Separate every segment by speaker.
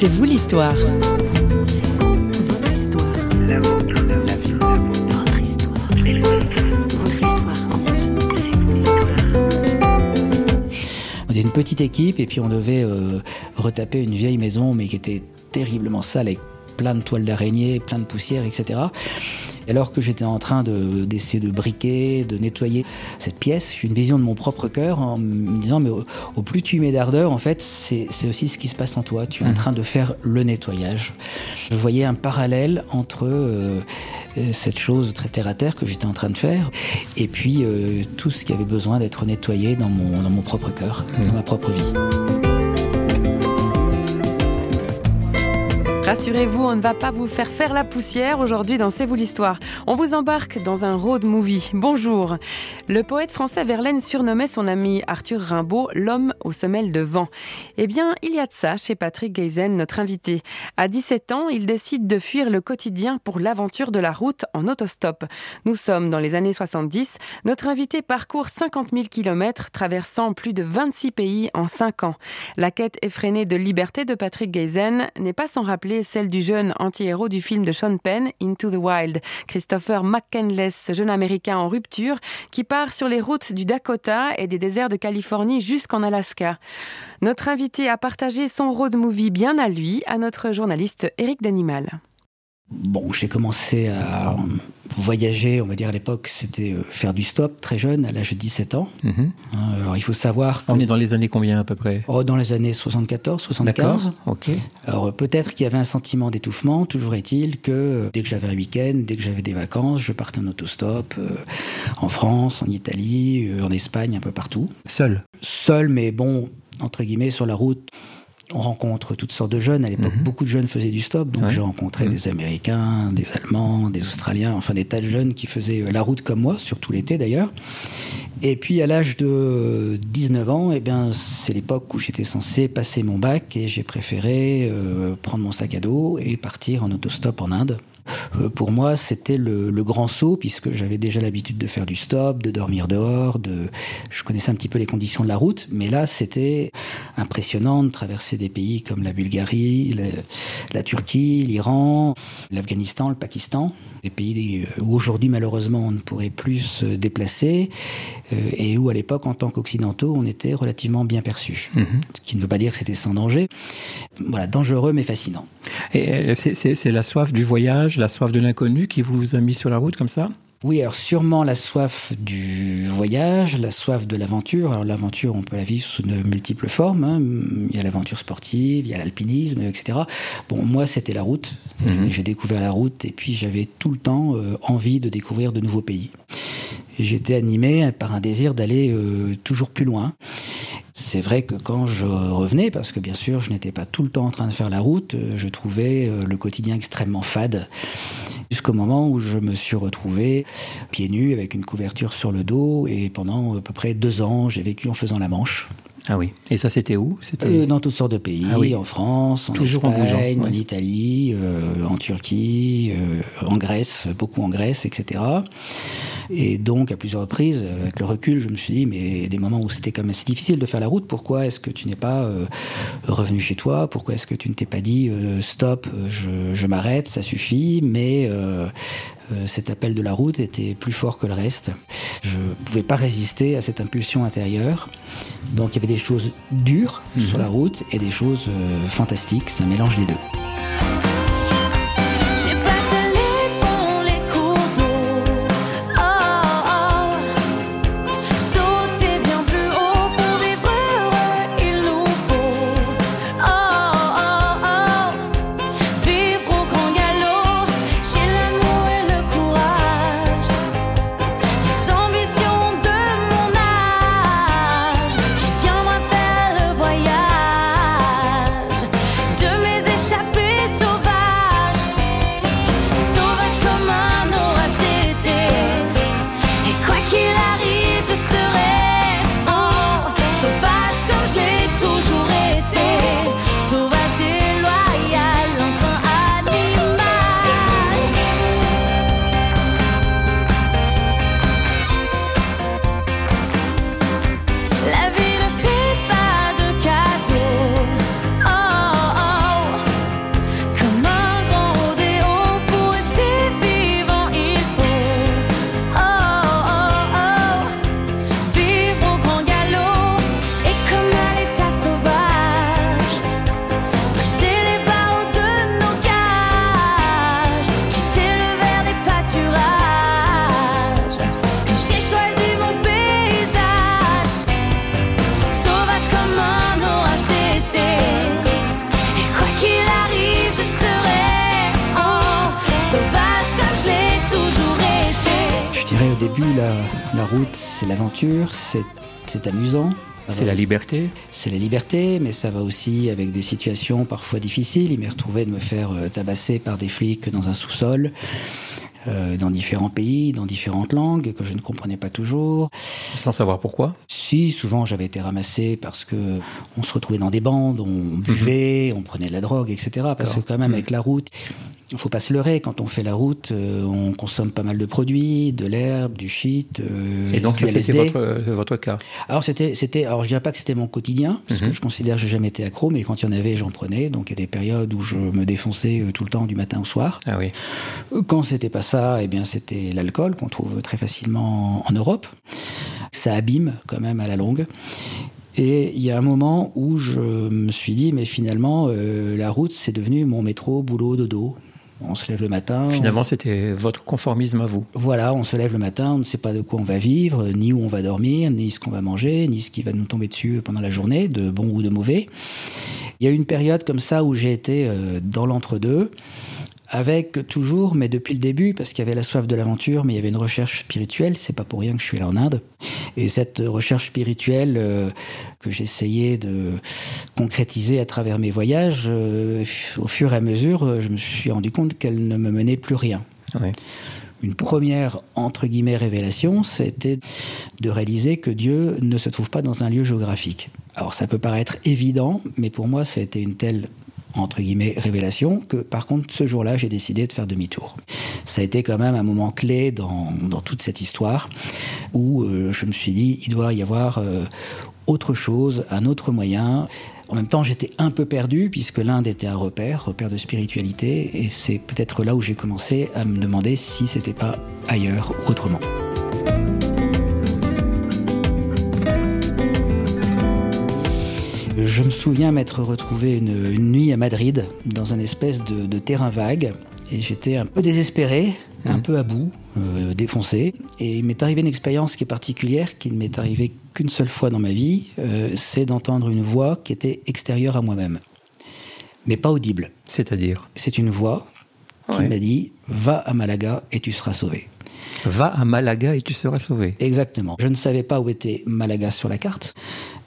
Speaker 1: C'est vous l'histoire.
Speaker 2: On était une petite équipe et puis on devait euh, retaper une vieille maison mais qui était terriblement sale avec plein de toiles d'araignée, plein de poussière, etc. Alors que j'étais en train d'essayer de, briquer, de nettoyer cette pièce, j'ai une vision de mon propre cœur en me disant mais au, plus tu mets d'ardeur, en fait, c'est aussi ce qui se passe en toi. Tu es en mmh. train de faire le nettoyage. Je voyais un parallèle entre euh, euh, cette chose très terre à terre que j'étais en train de faire et puis euh, tout ce qui avait besoin d'être nettoyé dans mon, dans mon propre cœur, dans mmh. ma propre vie.
Speaker 1: Rassurez-vous, on ne va pas vous faire faire la poussière aujourd'hui dans C'est vous l'histoire. On vous embarque dans un road movie. Bonjour. Le poète français Verlaine surnommait son ami Arthur Rimbaud l'homme aux semelles de vent. Eh bien, il y a de ça chez Patrick Geisen, notre invité. À 17 ans, il décide de fuir le quotidien pour l'aventure de la route en autostop. Nous sommes dans les années 70. Notre invité parcourt 50 000 km, traversant plus de 26 pays en 5 ans. La quête effrénée de liberté de Patrick Geisen n'est pas sans rappeler celle du jeune anti-héros du film de Sean Penn, Into the Wild, Christopher McKenless, jeune américain en rupture, qui part sur les routes du Dakota et des déserts de Californie jusqu'en Alaska. Notre invité a partagé son road movie bien à lui à notre journaliste Eric Danimal.
Speaker 2: Bon, j'ai commencé à voyager, on va dire à l'époque, c'était euh, faire du stop très jeune, à l'âge de 17 ans. Mhm. Hein, alors il faut savoir.
Speaker 3: On est dans les années combien à peu près?
Speaker 2: Oh, Dans les années 74, 75.
Speaker 3: ok.
Speaker 2: Alors peut-être qu'il y avait un sentiment d'étouffement, toujours est-il que euh, dès que j'avais un week-end, dès que j'avais des vacances, je partais en autostop euh, en France, en Italie, en Espagne, un peu partout.
Speaker 3: Seul?
Speaker 2: Seul, mais bon, entre guillemets, sur la route on rencontre toutes sortes de jeunes. À l'époque, mhm. beaucoup de jeunes faisaient du stop. Donc, j'ai rencontré mhm. des Américains, des Allemands, des Australiens, enfin des tas de jeunes qui faisaient euh, la route comme moi, surtout l'été d'ailleurs. Et puis, à l'âge de 19 ans, eh bien, c'est l'époque où j'étais censé passer mon bac et j'ai préféré euh, prendre mon sac à dos et partir en autostop en Inde. Euh, pour moi, c'était le, grand saut, puisque j'avais déjà l'habitude de faire du stop, de dormir dehors, de... je connaissais un petit peu les conditions de la route, mais là, c'était impressionnant de traverser des pays comme la Bulgarie, la, Turquie, l'Iran, l'Afghanistan, le Pakistan, des pays où aujourd'hui, malheureusement, on ne pourrait plus se déplacer, euh, et où, à l'époque, en tant qu'occidentaux, on était relativement bien perçus. Mhm. Ce qui ne veut pas dire que c'était sans danger. Voilà, dangereux, mais fascinant.
Speaker 3: Et euh, c'est la soif du voyage, la soif de l'inconnu qui vous a mis sur la route comme ça?
Speaker 2: Oui, alors sûrement la soif du voyage, la soif de l'aventure. Alors l'aventure, on peut la vivre sous de multiples formes. Hein. Il y a l'aventure sportive, il y a l'alpinisme, etc. Bon, moi, c'était la route. Mhm. J'ai découvert la route et puis j'avais tout le temps euh, envie de découvrir de nouveaux pays. J'étais animé par un désir d'aller euh, toujours plus loin. C'est vrai que quand je revenais, parce que bien sûr je n'étais pas tout le temps en train de faire la route, euh, je trouvais le quotidien extrêmement fade jusqu'au moment où je me suis retrouvé pieds nus avec une couverture sur le dos et pendant à peu près deux ans, j'ai vécu en faisant la Manche.
Speaker 3: Ah oui. Et ça, c'était où?
Speaker 2: C'était dans toutes sortes de pays, ah en France, en Espagne, en, Italie, euh, en Turquie, euh, en Grèce, beaucoup en Grèce, etc. Et donc, à plusieurs reprises, avec le recul, je me suis dit, mais des moments où c'était quand même assez difficile de faire la route, pourquoi est-ce que tu n'es pas euh, revenu chez toi? Pourquoi est-ce que tu ne t'es pas dit, stop, je, je m'arrête, ça suffit, mais euh, cet appel de la route était plus fort que le reste. Je ne pouvais pas résister à cette impulsion intérieure. Donc il y avait des choses dures sur mhm. la route et des choses euh, fantastiques. C'est un mélange des deux. Début, la, la route, c'est l'aventure, c'est amusant.
Speaker 3: C'est la liberté
Speaker 2: C'est la liberté, mais ça va aussi avec des situations parfois difficiles. Il m'est retrouvé de me faire euh, tabasser par des flics dans un sous-sol. Euh, dans différents pays, dans différentes langues que je ne comprenais pas toujours.
Speaker 3: Sans savoir pourquoi
Speaker 2: Si, souvent j'avais été ramassé parce que on se retrouvait dans des bandes, on buvait, on prenait de la drogue, etc. Parce que quand même avec la route, il faut pas se leurrer, quand on fait la route, euh, on consomme pas mal de produits, de l'herbe, du shit.
Speaker 3: Euh, et donc c'était votre, votre, cas
Speaker 2: Alors c'était, c'était, alors je dirais pas que c'était mon quotidien, parce que mhm. je considère que j'ai jamais été accro, mais quand il y en avait, j'en prenais. Donc il y a des périodes où je me défonçais euh, tout le temps du matin au soir.
Speaker 3: Ah oui.
Speaker 2: Quand c'était pas ça, eh bien c'était l'alcool qu'on trouve très facilement en Europe. Ça abîme quand même à la longue. Et il y a un moment où je me suis dit, mais finalement, la route, c'est devenu mon métro, boulot, dodo. On se lève le matin.
Speaker 3: Finalement, c'était votre conformisme à vous.
Speaker 2: Voilà, on se lève le matin, on ne sait pas de quoi on va vivre, ni où on va dormir, ni ce qu'on va manger, ni ce qui va nous tomber dessus pendant la journée, de bon ou de mauvais. Il y a eu une période comme ça où j'ai été euh, dans l'entre-deux avec toujours, mais depuis le début, parce qu'il y avait la soif de l'aventure, mais il y avait une recherche spirituelle. C'est pas pour rien que je suis là en Inde. Et cette recherche spirituelle euh, que j'essayais de concrétiser à travers mes voyages, euh, au fur et à mesure, euh, je me suis rendu compte qu'elle ne me menait plus rien. Une première, entre guillemets, révélation, c'était de réaliser que Dieu ne se trouve pas dans un lieu géographique. Alors ça peut paraître évident, mais pour moi, ça a été une telle entre guillemets, révélation, que par contre, ce jour-là, j'ai décidé de faire demi-tour. Ça a été quand même un moment clé dans, dans toute cette histoire, où euh, je me suis dit, il doit y avoir euh, autre chose, un autre moyen. En même temps, j'étais un peu perdu, puisque l'Inde était un repère, repère de spiritualité, et c'est peut-être là où j'ai commencé à me demander si c'était pas ailleurs, autrement. Je me souviens m'être retrouvé une, nuit à Madrid dans un espèce de, terrain vague et j'étais un peu désespéré, un mmh. peu à bout, euh, défoncé. Et il m'est arrivé une expérience qui est particulière, qui ne m'est arrivée qu'une seule fois dans ma vie, euh, c'est d'entendre une voix qui était extérieure à moi-même, mais pas audible.
Speaker 3: C'est-à-dire?
Speaker 2: C'est une voix qui m'a dit Va à Malaga et tu seras sauvé.
Speaker 3: Va à Malaga et tu seras sauvé.
Speaker 2: Exactement. Je ne savais pas où était Malaga sur la carte.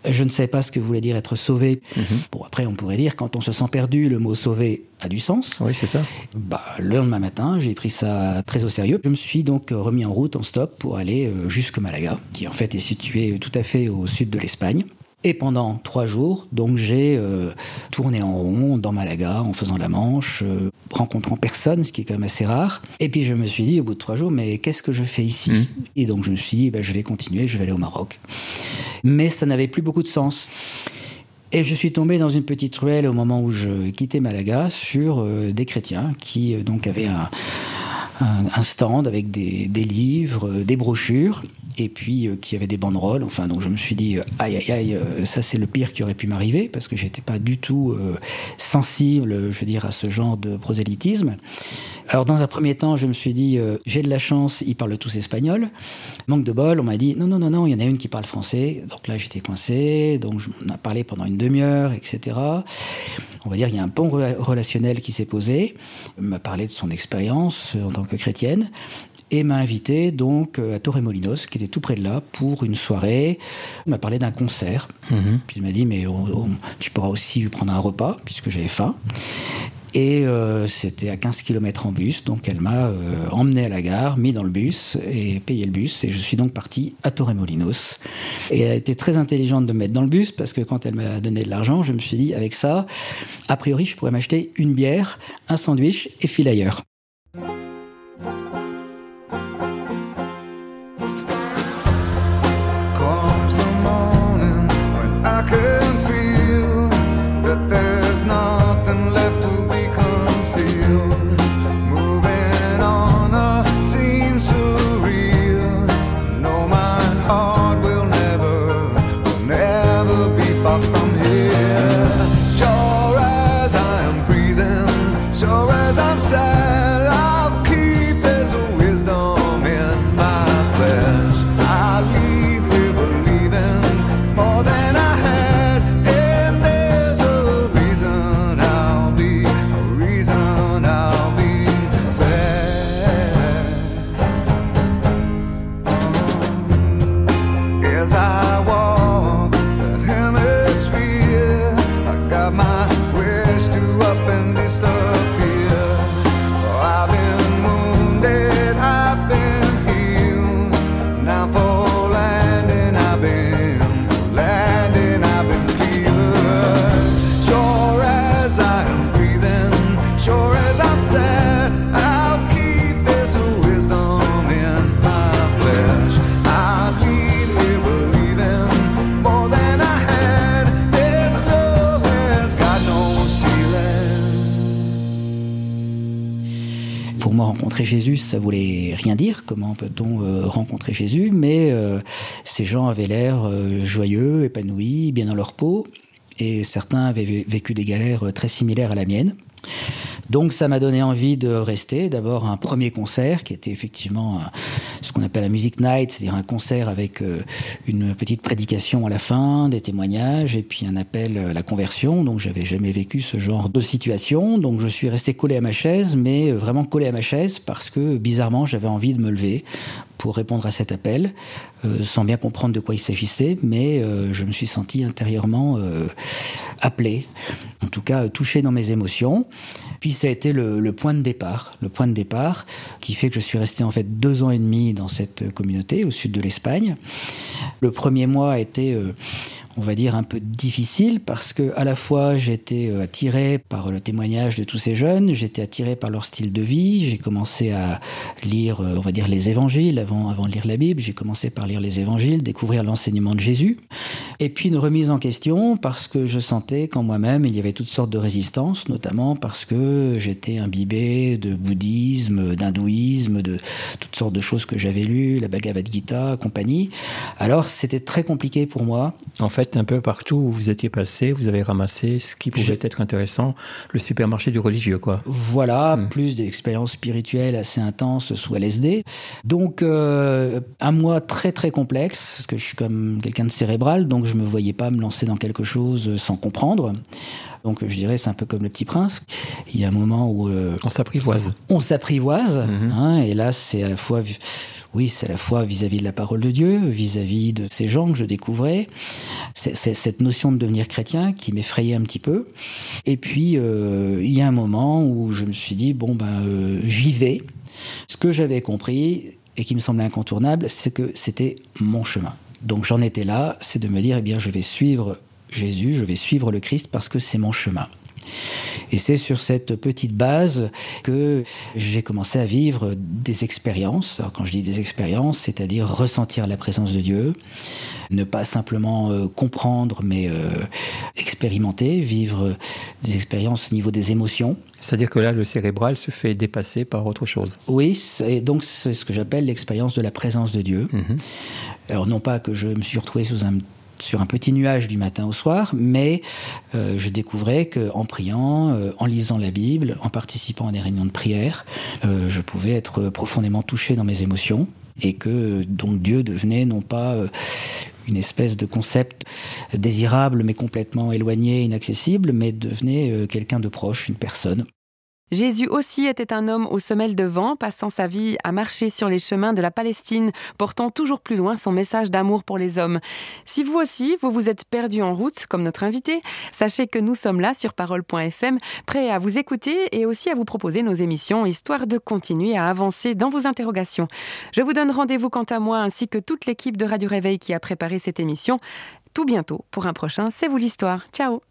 Speaker 2: Je ne savais pas ce que voulait dire être sauvé. Mhm. Bon, après, on pourrait dire, quand on se sent perdu, le mot sauvé a du sens.
Speaker 3: Oui, c'est ça.
Speaker 2: Bah, le lendemain matin, j'ai pris ça très au sérieux. Je me suis donc remis en route, en stop, pour aller euh, jusque Malaga, qui en fait est situé tout à fait au sud de l'Espagne. Et pendant trois jours, donc j'ai euh, tourné en rond dans Malaga en faisant la manche, euh, rencontrant personne, ce qui est quand même assez rare. Et puis je me suis dit au bout de trois jours, mais qu'est-ce que je fais ici mmh. Et donc je me suis dit, bah, je vais continuer, je vais aller au Maroc. Mais ça n'avait plus beaucoup de sens. Et je suis tombé dans une petite ruelle au moment où je quittais Malaga sur euh, des chrétiens qui donc avaient un, un, stand avec des, livres, des brochures et puis euh, qui avait des banderoles. Enfin, donc je me suis dit, euh, aïe, aïe, aïe, euh, ça c'est le pire qui aurait pu m'arriver parce que j'étais pas du tout sensible, je veux dire, à ce genre de prosélytisme. Alors dans un premier temps, je me suis dit, j'ai de la chance, ils parlent tous espagnol. Manque de bol, on m'a dit, non, non, non, non, il y en a une qui parle français. Donc là, j'étais coincé, donc on a parlé pendant une demi-heure, etc. On va dire, il y a un pont relationnel qui s'est posé. M'a parlé de son expérience en tant que chrétienne et m'a invité donc euh, à Torremolinos, qui était tout près de là, pour une soirée. Il m'a parlé d'un concert. Mhm. Puis il m'a dit, mais tu pourras aussi prendre un repas, puisque j'avais faim. Et euh, c'était à 15 km en bus, donc elle m'a euh, emmené à la gare, mis dans le bus et payé le bus. Et je suis donc parti à Torremolinos. Et elle a été très intelligente de me mettre dans le bus parce que quand elle m'a donné de l'argent, je me suis dit, avec ça, a priori, je pourrais m'acheter une bière, un sandwich et fil ailleurs. Rencontrer Jésus, ça voulait rien dire. Comment peut-on euh, rencontrer Jésus Mais euh, ces gens avaient l'air euh, joyeux, épanouis, bien dans leur peau, et certains avaient vécu des galères très similaires à la mienne. Donc ça m'a donné envie de rester. D'abord un premier concert qui était effectivement euh, ce qu'on appelle un music night, c'est-à-dire un concert avec euh, une petite prédication à la fin, des témoignages et puis un appel à la conversion. Donc j'avais jamais vécu ce genre de situation. Donc je suis resté collé à ma chaise, mais euh, vraiment collé à ma chaise parce que bizarrement j'avais envie de me lever pour répondre à cet appel, sans bien comprendre de quoi il s'agissait, mais je me suis senti intérieurement appelé, en tout cas touché dans mes émotions. Puis ça a été le, point de départ, le point de départ qui fait que je suis resté en fait deux ans et demi dans cette communauté au sud de l'Espagne. Le premier mois a été euh, on va dire, un peu difficile parce que à la fois j'étais euh, attiré par le témoignage de tous ces jeunes, j'étais attiré par leur style de vie, j'ai commencé à lire, euh, on va dire, les évangiles avant, avant de lire la Bible, j'ai commencé par lire les évangiles, découvrir l'enseignement de Jésus, et puis une remise en question parce que je sentais qu'en moi-même il y avait toutes sortes de résistances, notamment parce que j'étais imbibé de bouddhisme, d'hindouisme, de toutes sortes de choses que j'avais lues, la Bhagavad Gita, compagnie. Alors c'était très compliqué pour moi.
Speaker 3: En fait, un peu partout où vous étiez passé, vous avez ramassé ce qui pouvait être intéressant, le supermarché du religieux, quoi.
Speaker 2: Voilà, hmm. plus des expériences spirituelles assez intenses sous LSD. Donc, euh, un mois très très complexe, parce que je suis comme quelqu'un de cérébral, donc je me voyais pas me lancer dans quelque chose sans comprendre. Donc je dirais c'est un peu comme le petit prince. Il y a un moment où
Speaker 3: euh, on s'apprivoise.
Speaker 2: On s'apprivoise, mhm. hein, et là c'est à la fois oui, c'est à la fois vis-à-vis de la parole de Dieu, vis-à-vis de ces gens que je découvrais. C'est cette notion de devenir chrétien qui m'effrayait un petit peu. Et puis, euh, il y a un moment où je me suis dit, bon, ben, euh, j'y vais. Ce que j'avais compris et qui me semblait incontournable, c'est que c'était mon chemin. Donc j'en étais là, c'est de me dire, eh bien, je vais suivre Jésus, je vais suivre le Christ parce que c'est mon chemin. Et c'est sur cette petite base que j'ai commencé à vivre des expériences. Alors quand je dis des expériences, c'est-à-dire ressentir la présence de Dieu, ne pas simplement euh, comprendre, mais euh, expérimenter, vivre des expériences au niveau des émotions.
Speaker 3: C'est-à-dire que là, le cérébral se fait dépasser par autre chose.
Speaker 2: Oui, et donc c'est ce que j'appelle l'expérience de la présence de Dieu. Mhm. Alors non pas que je me suis retrouvé sous un sur un petit nuage du matin au soir, mais euh, je découvrais qu'en priant, euh, en lisant la Bible, en participant à des réunions de prière, euh, je pouvais être profondément touché dans mes émotions et que donc Dieu devenait non pas une espèce de concept désirable mais complètement éloigné, inaccessible, mais devenait quelqu'un de proche, une personne.
Speaker 1: Jésus aussi était un homme aux semelles de vent, passant sa vie à marcher sur les chemins de la Palestine, portant toujours plus loin son message d'amour pour les hommes. Si vous aussi, vous vous êtes perdu en route, comme notre invité, sachez que nous sommes là sur parole.fm, prêts à vous écouter et aussi à vous proposer nos émissions, histoire de continuer à avancer dans vos interrogations. Je vous donne rendez-vous quant à moi, ainsi que toute l'équipe de Radio Réveil qui a préparé cette émission, tout bientôt pour un prochain C'est vous l'histoire. Ciao